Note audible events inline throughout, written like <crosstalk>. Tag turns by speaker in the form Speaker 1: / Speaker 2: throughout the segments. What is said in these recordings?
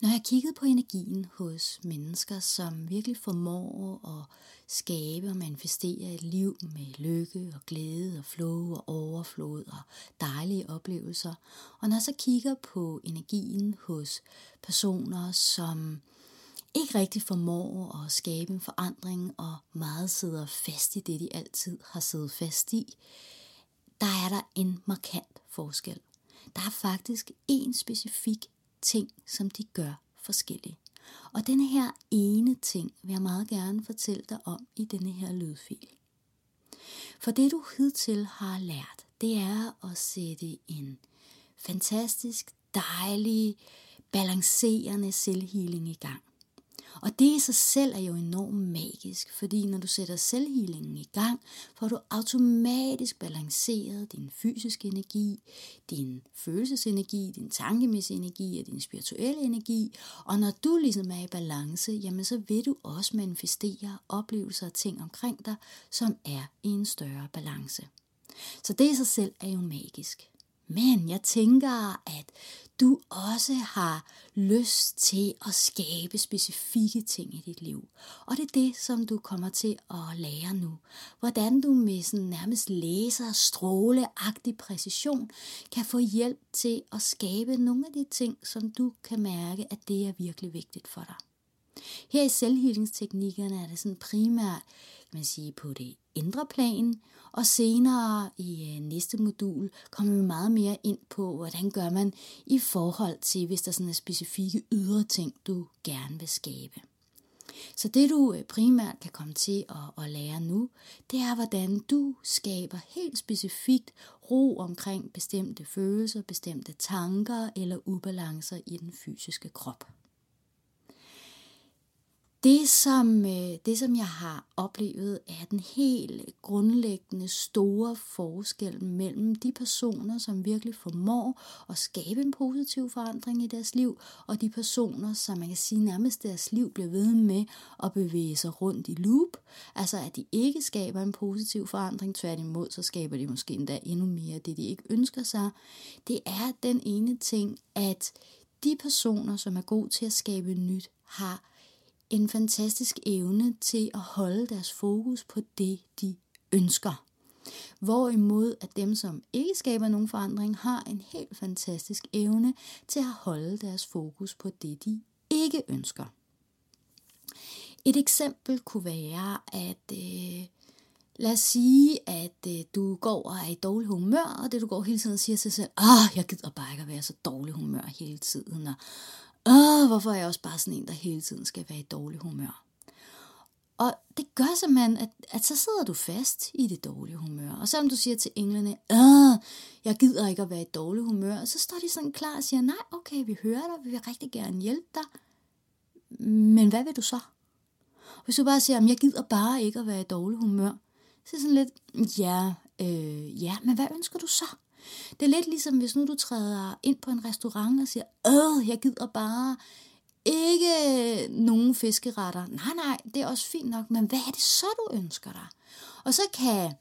Speaker 1: Når jeg kiggede på energien hos mennesker, som virkelig formår at skabe og manifestere et liv med lykke og glæde og flow og overflod og dejlige oplevelser, og når jeg så kigger på energien hos personer, som ikke rigtig formår at skabe en forandring og meget sidder fast i det, de altid har siddet fast i, der er der en markant forskel. Der er faktisk en specifik ting, som de gør forskelligt. Og denne her ene ting vil jeg meget gerne fortælle dig om i denne her lydfil. For det du hidtil har lært, det er at sætte en fantastisk, dejlig, balancerende selvhealing i gang. Og det i sig selv er jo enormt magisk, fordi når du sætter selvhealingen i gang, får du automatisk balanceret din fysiske energi, din følelsesenergi, din tankemæssige energi og din spirituelle energi. Og når du ligesom er i balance, jamen så vil du også manifestere oplevelser og ting omkring dig, som er i en større balance. Så det i sig selv er jo magisk. Men jeg tænker, at du også har lyst til at skabe specifikke ting i dit liv. Og det er det, som du kommer til at lære nu. Hvordan du med sådan nærmest læser stråleagtig præcision kan få hjælp til at skabe nogle af de ting, som du kan mærke, at det er virkelig vigtigt for dig. Her i selvhealingsteknikkerne er det sådan primært kan man sige, på det indre plan, og senere i øh, næste modul kommer vi meget mere ind på, hvordan gør man i forhold til, hvis der sådan er specifikke ydre ting, du gerne vil skabe. Så det du øh, primært kan komme til at, at lære nu, det er, hvordan du skaber helt specifikt ro omkring bestemte følelser, bestemte tanker eller ubalancer i den fysiske krop. Det som, øh, det, som jeg har oplevet, er den helt grundlæggende store forskel mellem de personer, som virkelig formår at skabe en positiv forandring i deres liv, og de personer, som man kan sige nærmest deres liv bliver ved med at bevæge sig rundt i loop. Altså at de ikke skaber en positiv forandring, tværtimod så skaber de måske endda endnu mere det, de ikke ønsker sig. Det er den ene ting, at de personer, som er gode til at skabe nyt, har en fantastisk evne til at holde deres fokus på det, de ønsker. Hvorimod at dem, som ikke skaber nogen forandring, har en helt fantastisk evne til at holde deres fokus på det, de ikke ønsker. Et eksempel kunne være, at øh, lad os sige, at øh, du går og er i dårlig humør, og det du går hele tiden og siger til sig selv, åh, jeg gider bare ikke at være så dårlig humør hele tiden, og Åh, hvorfor er jeg også bare sådan en, der hele tiden skal være i dårlig humør? Og det gør simpelthen, at, at så sidder du fast i det dårlige humør. Og selvom du siger til englene, Åh, jeg gider ikke at være i dårlig humør, så står de sådan klar og siger, nej, okay, vi hører dig, vi vil rigtig gerne hjælpe dig. Men hvad vil du så? Hvis du bare siger, jeg gider bare ikke at være i dårlig humør, så er det sådan lidt, ja, øh, ja, men hvad ønsker du så? Det er lidt ligesom, hvis nu du træder ind på en restaurant og siger, øh, jeg gider bare ikke nogen fiskeretter. Nej, nej, det er også fint nok, men hvad er det så, du ønsker dig? Og så kan,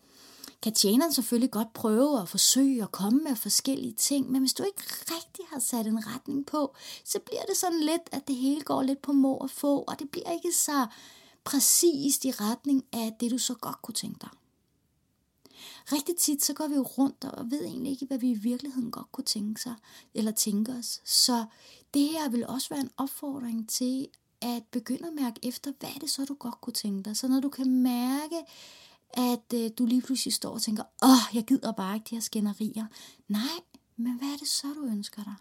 Speaker 1: kan tjeneren selvfølgelig godt prøve at forsøge at komme med forskellige ting, men hvis du ikke rigtig har sat en retning på, så bliver det sådan lidt, at det hele går lidt på må og få, og det bliver ikke så præcist i retning af det, du så godt kunne tænke dig. Rigtig tit, så går vi jo rundt og ved egentlig ikke, hvad vi i virkeligheden godt kunne tænke sig, eller tænke os. Så det her vil også være en opfordring til at begynde at mærke efter, hvad er det så, du godt kunne tænke dig. Så når du kan mærke, at øh, du lige pludselig står og tænker, åh, jeg gider bare ikke de her skænderier. Nej, men hvad er det så, du ønsker dig?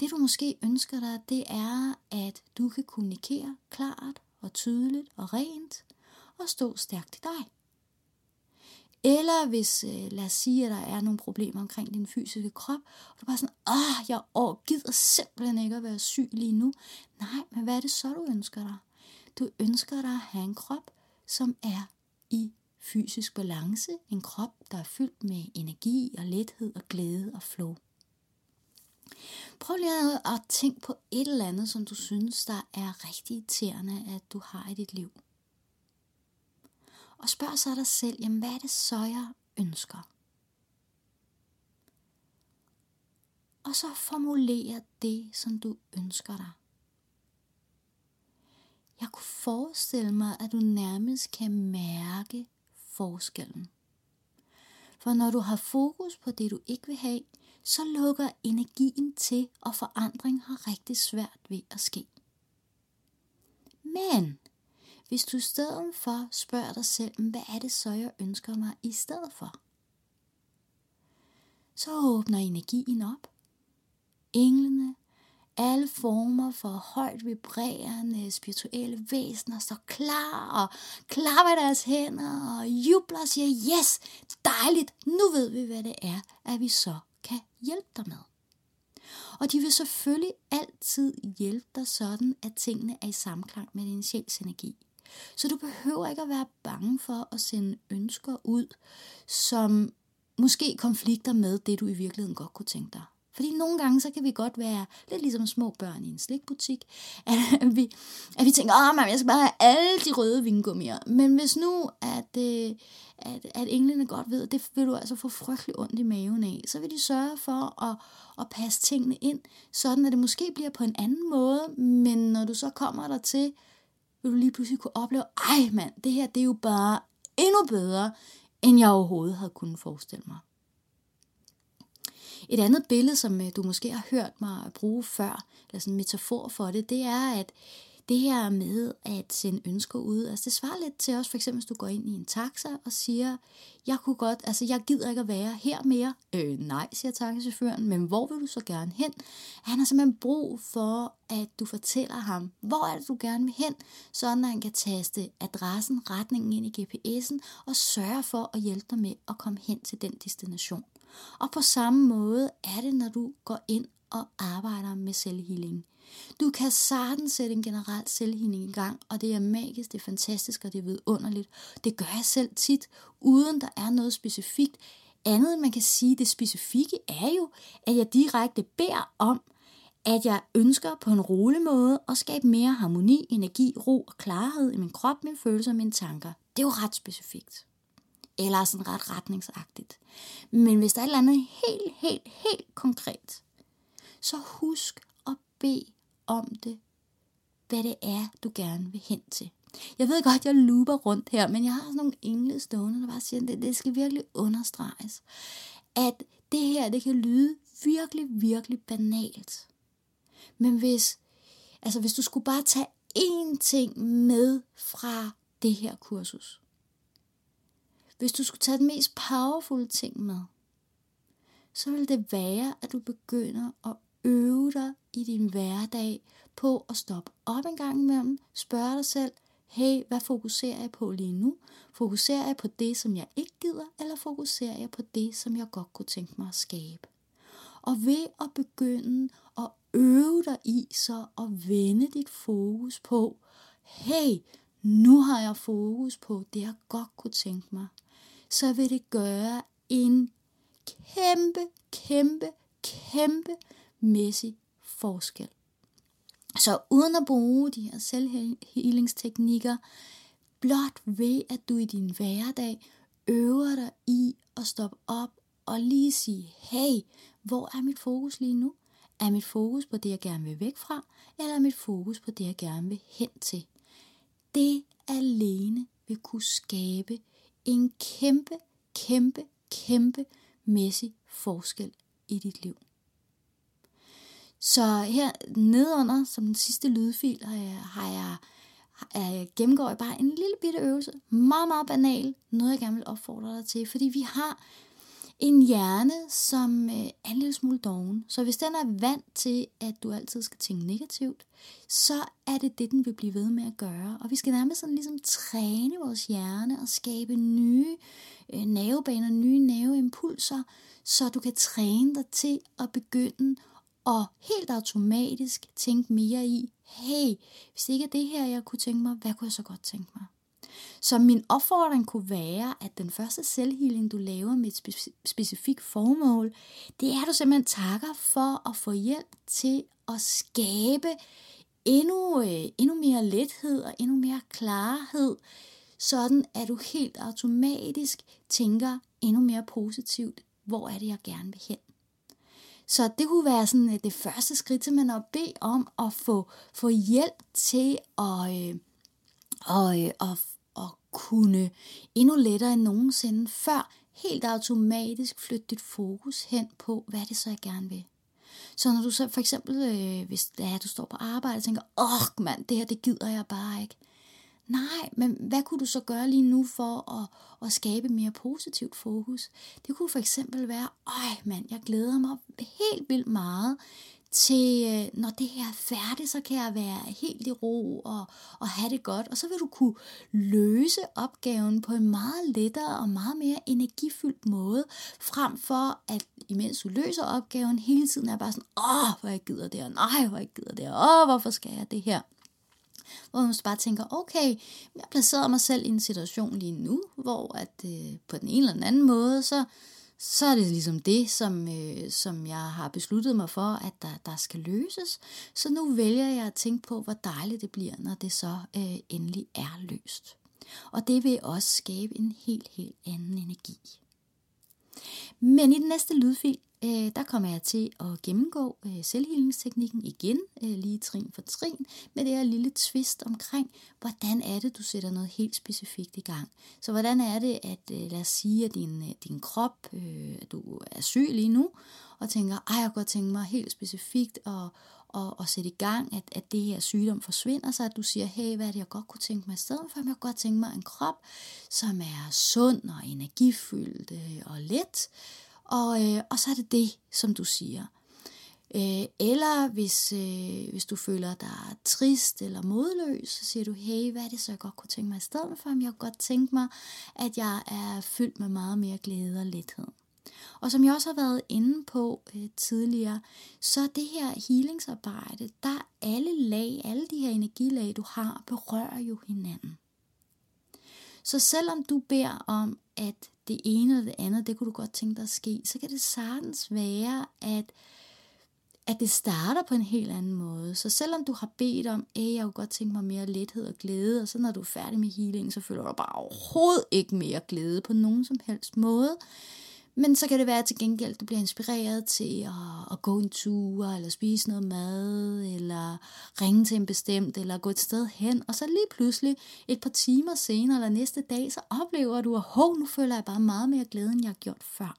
Speaker 1: Det du måske ønsker dig, det er, at du kan kommunikere klart og tydeligt og rent og stå stærkt i dig. Eller hvis, øh, lad os sige, at der er nogle problemer omkring din fysiske krop, og du er bare sådan, ah, jeg år, gider simpelthen ikke at være syg lige nu. Nej, men hvad er det så, du ønsker dig? Du ønsker dig at have en krop, som er i fysisk balance. En krop, der er fyldt med energi og lethed og glæde og flow. Prøv lige at tænke på et eller andet, som du synes, der er rigtig irriterende, at du har i dit liv. Og spørg så dig selv, jamen hvad er det så, jeg ønsker? Og så formulér det, som du ønsker dig. Jeg kunne forestille mig, at du nærmest kan mærke forskellen. For når du har fokus på det, du ikke vil have, så lukker energien til, og forandring har rigtig svært ved at ske. Men hvis du i stedet for spørger dig selv, hvad er det så, jeg ønsker mig i stedet for? Så åbner energien op. Englene, alle former for højt vibrerende spirituelle væsener står klar og klapper deres hænder og jubler og siger, yes, dejligt, nu ved vi, hvad det er, at vi så kan hjælpe dig med. Og de vil selvfølgelig altid hjælpe dig sådan, at tingene er i samklang med din sjæls energi. Så du behøver ikke at være bange for at sende ønsker ud, som måske konflikter med det, du i virkeligheden godt kunne tænke dig. Fordi nogle gange, så kan vi godt være lidt ligesom små børn i en slikbutik, at vi, at vi tænker, åh, man, jeg skal bare have alle de røde vingummier. Men hvis nu, at, øh, at, at englene godt ved, at det vil du altså få frygtelig ondt i maven af, så vil de sørge for at, at passe tingene ind, sådan at det måske bliver på en anden måde, men når du så kommer der til, vil du lige pludselig kunne opleve, ej mand, det her det er jo bare endnu bedre, end jeg overhovedet havde kunnet forestille mig. Et andet billede, som øh, du måske har hørt mig bruge før, eller sådan en metafor for det, det er, at det her med at sende ønsker ud, altså det svarer lidt til også, for eksempel hvis du går ind i en taxa og siger, jeg kunne godt, altså jeg gider ikke at være her mere. Øh, nej, siger taxichaufføren, men hvor vil du så gerne hen? Han har simpelthen brug for, at du fortæller ham, hvor er det du gerne vil hen, sådan at han kan taste adressen, retningen ind i GPS'en og sørge for at hjælpe dig med at komme hen til den destination. Og på samme måde er det, når du går ind og arbejder med selvhealing. Du kan sagtens sætte en generel selvhealing i gang, og det er magisk, det er fantastisk, og det er vidunderligt. Det gør jeg selv tit, uden der er noget specifikt. Andet, man kan sige, det specifikke er jo, at jeg direkte beder om, at jeg ønsker på en rolig måde at skabe mere harmoni, energi, ro og klarhed i min krop, mine følelser og mine tanker. Det er jo ret specifikt eller sådan ret retningsagtigt. Men hvis der er et eller andet helt, helt, helt konkret, så husk at bede om det, hvad det er, du gerne vil hen til. Jeg ved godt, jeg looper rundt her, men jeg har sådan nogle engle stående, der bare siger, at det, det skal virkelig understreges, at det her, det kan lyde virkelig, virkelig banalt. Men hvis, altså hvis du skulle bare tage én ting med fra det her kursus, hvis du skulle tage den mest powerful ting med, så vil det være, at du begynder at øve dig i din hverdag på at stoppe op en gang imellem, spørge dig selv, hey, hvad fokuserer jeg på lige nu? Fokuserer jeg på det, som jeg ikke gider, eller fokuserer jeg på det, som jeg godt kunne tænke mig at skabe? Og ved at begynde at øve dig i så at vende dit fokus på, hey, nu har jeg fokus på det, jeg godt kunne tænke mig så vil det gøre en kæmpe, kæmpe, kæmpe mæssig forskel. Så uden at bruge de her selvhealingsteknikker, blot ved at du i din hverdag øver dig i at stoppe op og lige sige, hey, hvor er mit fokus lige nu? Er mit fokus på det, jeg gerne vil væk fra, eller er mit fokus på det, jeg gerne vil hen til? Det alene vil kunne skabe en kæmpe, kæmpe, kæmpe mæssig forskel i dit liv. Så her nedenunder, som den sidste lydfil, har jeg, har jeg, jeg gennemgår jeg bare en lille bitte øvelse. Meget, meget banal. Noget, jeg gerne vil opfordre dig til. Fordi vi har en hjerne, som øh, er en lille smule doven. Så hvis den er vant til, at du altid skal tænke negativt, så er det det, den vil blive ved med at gøre. Og vi skal nærmest sådan ligesom træne vores hjerne og skabe nye øh, nervebaner, nye nerveimpulser, så du kan træne dig til at begynde og helt automatisk tænke mere i, hey, hvis ikke er det her, jeg kunne tænke mig, hvad kunne jeg så godt tænke mig? Så min opfordring kunne være, at den første selvhealing, du laver med et specifikt formål, det er, at du simpelthen takker for at få hjælp til at skabe endnu, øh, endnu mere lethed og endnu mere klarhed, sådan at du helt automatisk tænker endnu mere positivt, hvor er det, jeg gerne vil hen. Så det kunne være sådan øh, det første skridt, til man at bede om at få, få hjælp til at, øh, og, øh, at, at kunne endnu lettere end nogensinde før helt automatisk flytte dit fokus hen på, hvad det så, jeg gerne vil. Så når du så for eksempel, øh, hvis ja, du står på arbejde og tænker, åh mand, det her, det gider jeg bare ikke. Nej, men hvad kunne du så gøre lige nu for at, at skabe mere positivt fokus? Det kunne for eksempel være, øj mand, jeg glæder mig helt vildt meget til, øh, når det her er færdigt, så kan jeg være helt i ro og, og have det godt. Og så vil du kunne løse opgaven på en meget lettere og meget mere energifyldt måde, frem for at imens du løser opgaven, hele tiden er bare sådan, åh, hvor jeg gider det her, nej, hvor jeg gider det her, åh, hvorfor skal jeg det her? Hvor man bare tænker, okay, jeg placerer mig selv i en situation lige nu, hvor at øh, på den ene eller den anden måde, så, så er det ligesom det, som, øh, som jeg har besluttet mig for, at der, der skal løses. Så nu vælger jeg at tænke på, hvor dejligt det bliver, når det så øh, endelig er løst. Og det vil også skabe en helt, helt anden energi. Men i den næste lydfil, øh, der kommer jeg til at gennemgå øh, selvhealingsteknikken igen, øh, lige trin for trin, med det her lille twist omkring, hvordan er det, du sætter noget helt specifikt i gang. Så hvordan er det, at øh, lad os sige, at din, øh, din krop, øh, at du er syg lige nu, og tænker, ej, jeg kunne godt tænke mig helt specifikt at, og, og sætte i gang, at, at det her sygdom forsvinder, så at du siger, hey, hvad er det, jeg godt kunne tænke mig i stedet for? Jeg kunne godt tænke mig en krop, som er sund og energifyldt øh, og let, og, øh, og så er det det, som du siger. Øh, eller hvis, øh, hvis du føler dig trist eller modløs, så siger du, hey, hvad er det så, jeg godt kunne tænke mig i stedet for? Jeg kunne godt tænke mig, at jeg er fyldt med meget mere glæde og lethed. Og som jeg også har været inde på øh, tidligere, så det her healingsarbejde, der alle lag, alle de her energilag, du har, berører jo hinanden. Så selvom du beder om, at det ene eller det andet, det kunne du godt tænke dig at ske, så kan det sagtens være, at, at det starter på en helt anden måde. Så selvom du har bedt om, at jeg kunne godt tænke mig mere lethed og glæde, og så når du er færdig med healing, så føler du bare overhovedet ikke mere glæde på nogen som helst måde, men så kan det være at til gengæld, du bliver inspireret til at, at gå en tur, eller spise noget mad, eller ringe til en bestemt, eller gå et sted hen. Og så lige pludselig, et par timer senere, eller næste dag, så oplever du, at hov, nu føler jeg bare meget mere glæde, end jeg har gjort før.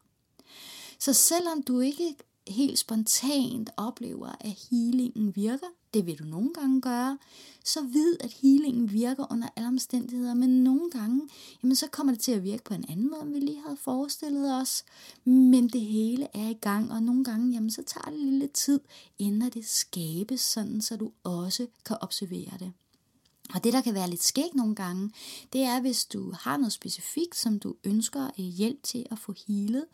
Speaker 1: Så selvom du ikke helt spontant oplever, at healingen virker, det vil du nogle gange gøre, så vid, at healingen virker under alle omstændigheder, men nogle gange, jamen så kommer det til at virke på en anden måde, end vi lige havde forestillet os, men det hele er i gang, og nogle gange, jamen så tager det lidt tid, inden det skabes sådan, så du også kan observere det. Og det, der kan være lidt skægt nogle gange, det er, hvis du har noget specifikt, som du ønsker øh, hjælp til at få healet,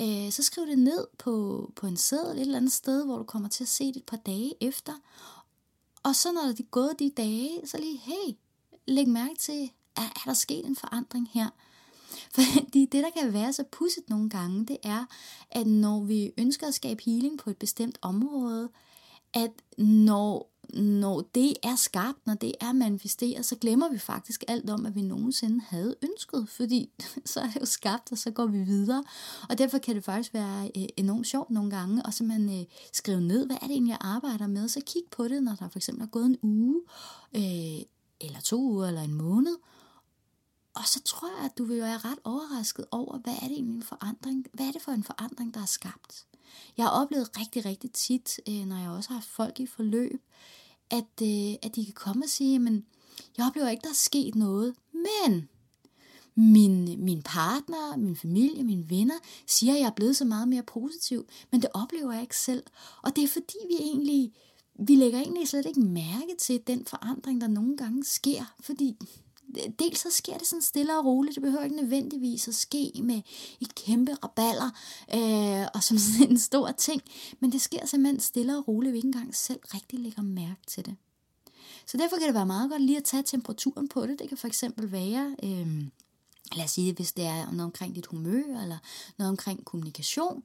Speaker 1: øh, så skriv det ned på, på en seddel et eller andet sted, hvor du kommer til at se det et par dage efter. Og så når det er gået de dage, så lige, hey, læg mærke til, er, er der sket en forandring her? <laughs> Fordi det, der kan være så pudset nogle gange, det er, at når vi ønsker at skabe healing på et bestemt område, at når når det er skabt, når det er manifesteret, så glemmer vi faktisk alt om, at vi nogensinde havde ønsket, fordi <laughs> så er det jo skabt, og så går vi videre. Og derfor kan det faktisk være øh, enormt sjovt nogle gange, at man øh, skrive ned, hvad er det egentlig, jeg arbejder med, så kig på det, når der for eksempel er gået en uge, øh, eller to uger, eller en måned, og så tror jeg, at du vil være ret overrasket over, hvad er det egentlig en forandring, hvad er det for en forandring, der er skabt. Jeg har oplevet rigtig, rigtig tit, øh, når jeg også har haft folk i forløb, at, øh, at de kan komme og sige, men jeg oplever ikke, der er sket noget, men min, min partner, min familie, mine venner siger, at jeg er blevet så meget mere positiv, men det oplever jeg ikke selv. Og det er fordi, vi egentlig, vi lægger egentlig slet ikke mærke til den forandring, der nogle gange sker, fordi dels så sker det sådan stille og roligt. Det behøver ikke nødvendigvis at ske med et kæmpe raballer øh, og som sådan <laughs> en stor ting. Men det sker simpelthen stille og roligt, vi ikke engang selv rigtig lægger mærke til det. Så derfor kan det være meget godt lige at tage temperaturen på det. Det kan for eksempel være... Øh, lad os sige, hvis det er noget omkring dit humør, eller noget omkring kommunikation,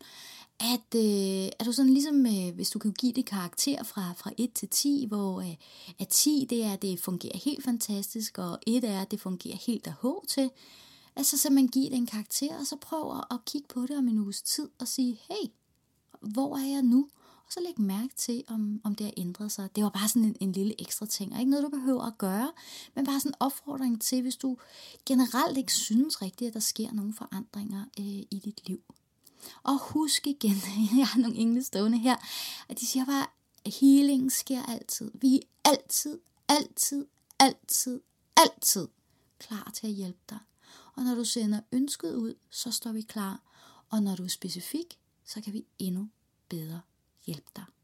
Speaker 1: at, øh, er du sådan ligesom, øh, hvis du kan give det karakter fra, fra 1 til 10, hvor øh, at 10 det er, at det fungerer helt fantastisk, og 1 er, at det fungerer helt af H til, altså så man giver det en karakter, og så prøv at kigge på det om en uges tid, og sige, hey, hvor er jeg nu? Og så læg mærke til, om, om det har ændret sig. Det var bare sådan en, en lille ekstra ting, og ikke noget, du behøver at gøre, men bare sådan en opfordring til, hvis du generelt ikke synes rigtigt, at der sker nogle forandringer øh, i dit liv. Og husk igen, <laughs> jeg har nogle engle stående her, at de siger bare, at healing sker altid. Vi er altid, altid, altid, altid klar til at hjælpe dig. Og når du sender ønsket ud, så står vi klar. Og når du er specifik, så kan vi endnu bedre hjælpe dig.